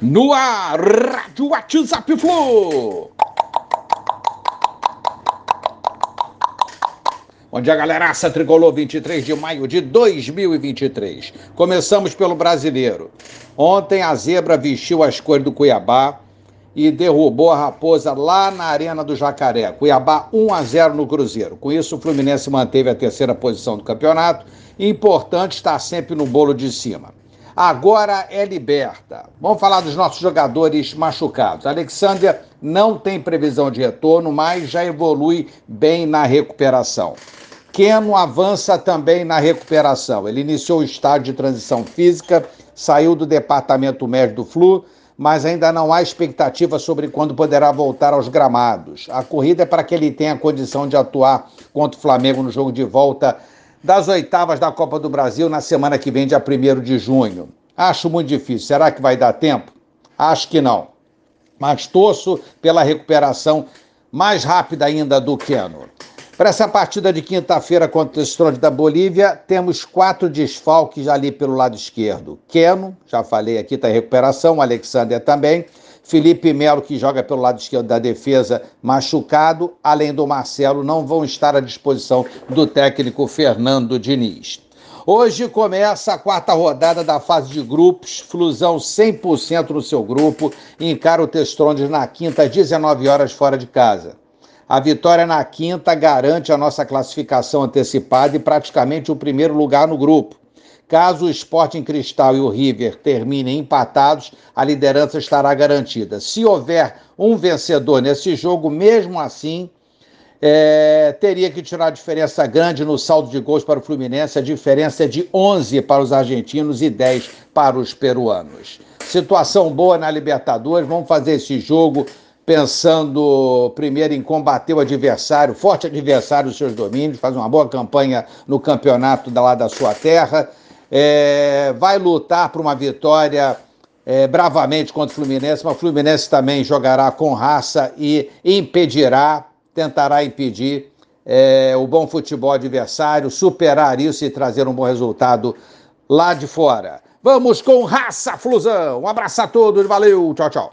No ar, Rádio WhatsApp Flu. Bom dia, galeraça tricolor, 23 de maio de 2023. Começamos pelo brasileiro. Ontem a zebra vestiu as cores do Cuiabá e derrubou a raposa lá na Arena do Jacaré. Cuiabá 1 a 0 no Cruzeiro. Com isso, o Fluminense manteve a terceira posição do campeonato. Importante estar sempre no bolo de cima agora é liberta. Vamos falar dos nossos jogadores machucados. Alexander não tem previsão de retorno, mas já evolui bem na recuperação. Keno avança também na recuperação. Ele iniciou o estágio de transição física, saiu do departamento médico do Flu, mas ainda não há expectativa sobre quando poderá voltar aos gramados. A corrida é para que ele tenha condição de atuar contra o Flamengo no jogo de volta das oitavas da Copa do Brasil na semana que vem, dia 1 de junho. Acho muito difícil. Será que vai dar tempo? Acho que não. Mas torço pela recuperação mais rápida ainda do Keno. Para essa partida de quinta-feira contra o Stronde da Bolívia, temos quatro desfalques ali pelo lado esquerdo. Keno, já falei aqui, está em recuperação, Alexander também. Felipe Melo, que joga pelo lado esquerdo da defesa, machucado, além do Marcelo, não vão estar à disposição do técnico Fernando Diniz. Hoje começa a quarta rodada da fase de grupos, Flusão 100% no seu grupo, encara o Testrondes na quinta, às 19 horas, fora de casa. A vitória na quinta garante a nossa classificação antecipada e praticamente o primeiro lugar no grupo. Caso o Sporting Cristal e o River terminem empatados, a liderança estará garantida. Se houver um vencedor nesse jogo, mesmo assim, é, teria que tirar a diferença grande no saldo de gols para o Fluminense. A diferença é de 11 para os argentinos e 10 para os peruanos. Situação boa na Libertadores. Vamos fazer esse jogo pensando primeiro em combater o adversário, forte adversário dos seus domínios, fazer uma boa campanha no campeonato da lá da sua terra é, vai lutar por uma vitória é, bravamente contra o Fluminense, mas o Fluminense também jogará com raça e impedirá, tentará impedir é, o bom futebol adversário, superar isso e trazer um bom resultado lá de fora. Vamos com raça, Flusão. Um abraço a todos, valeu, tchau, tchau.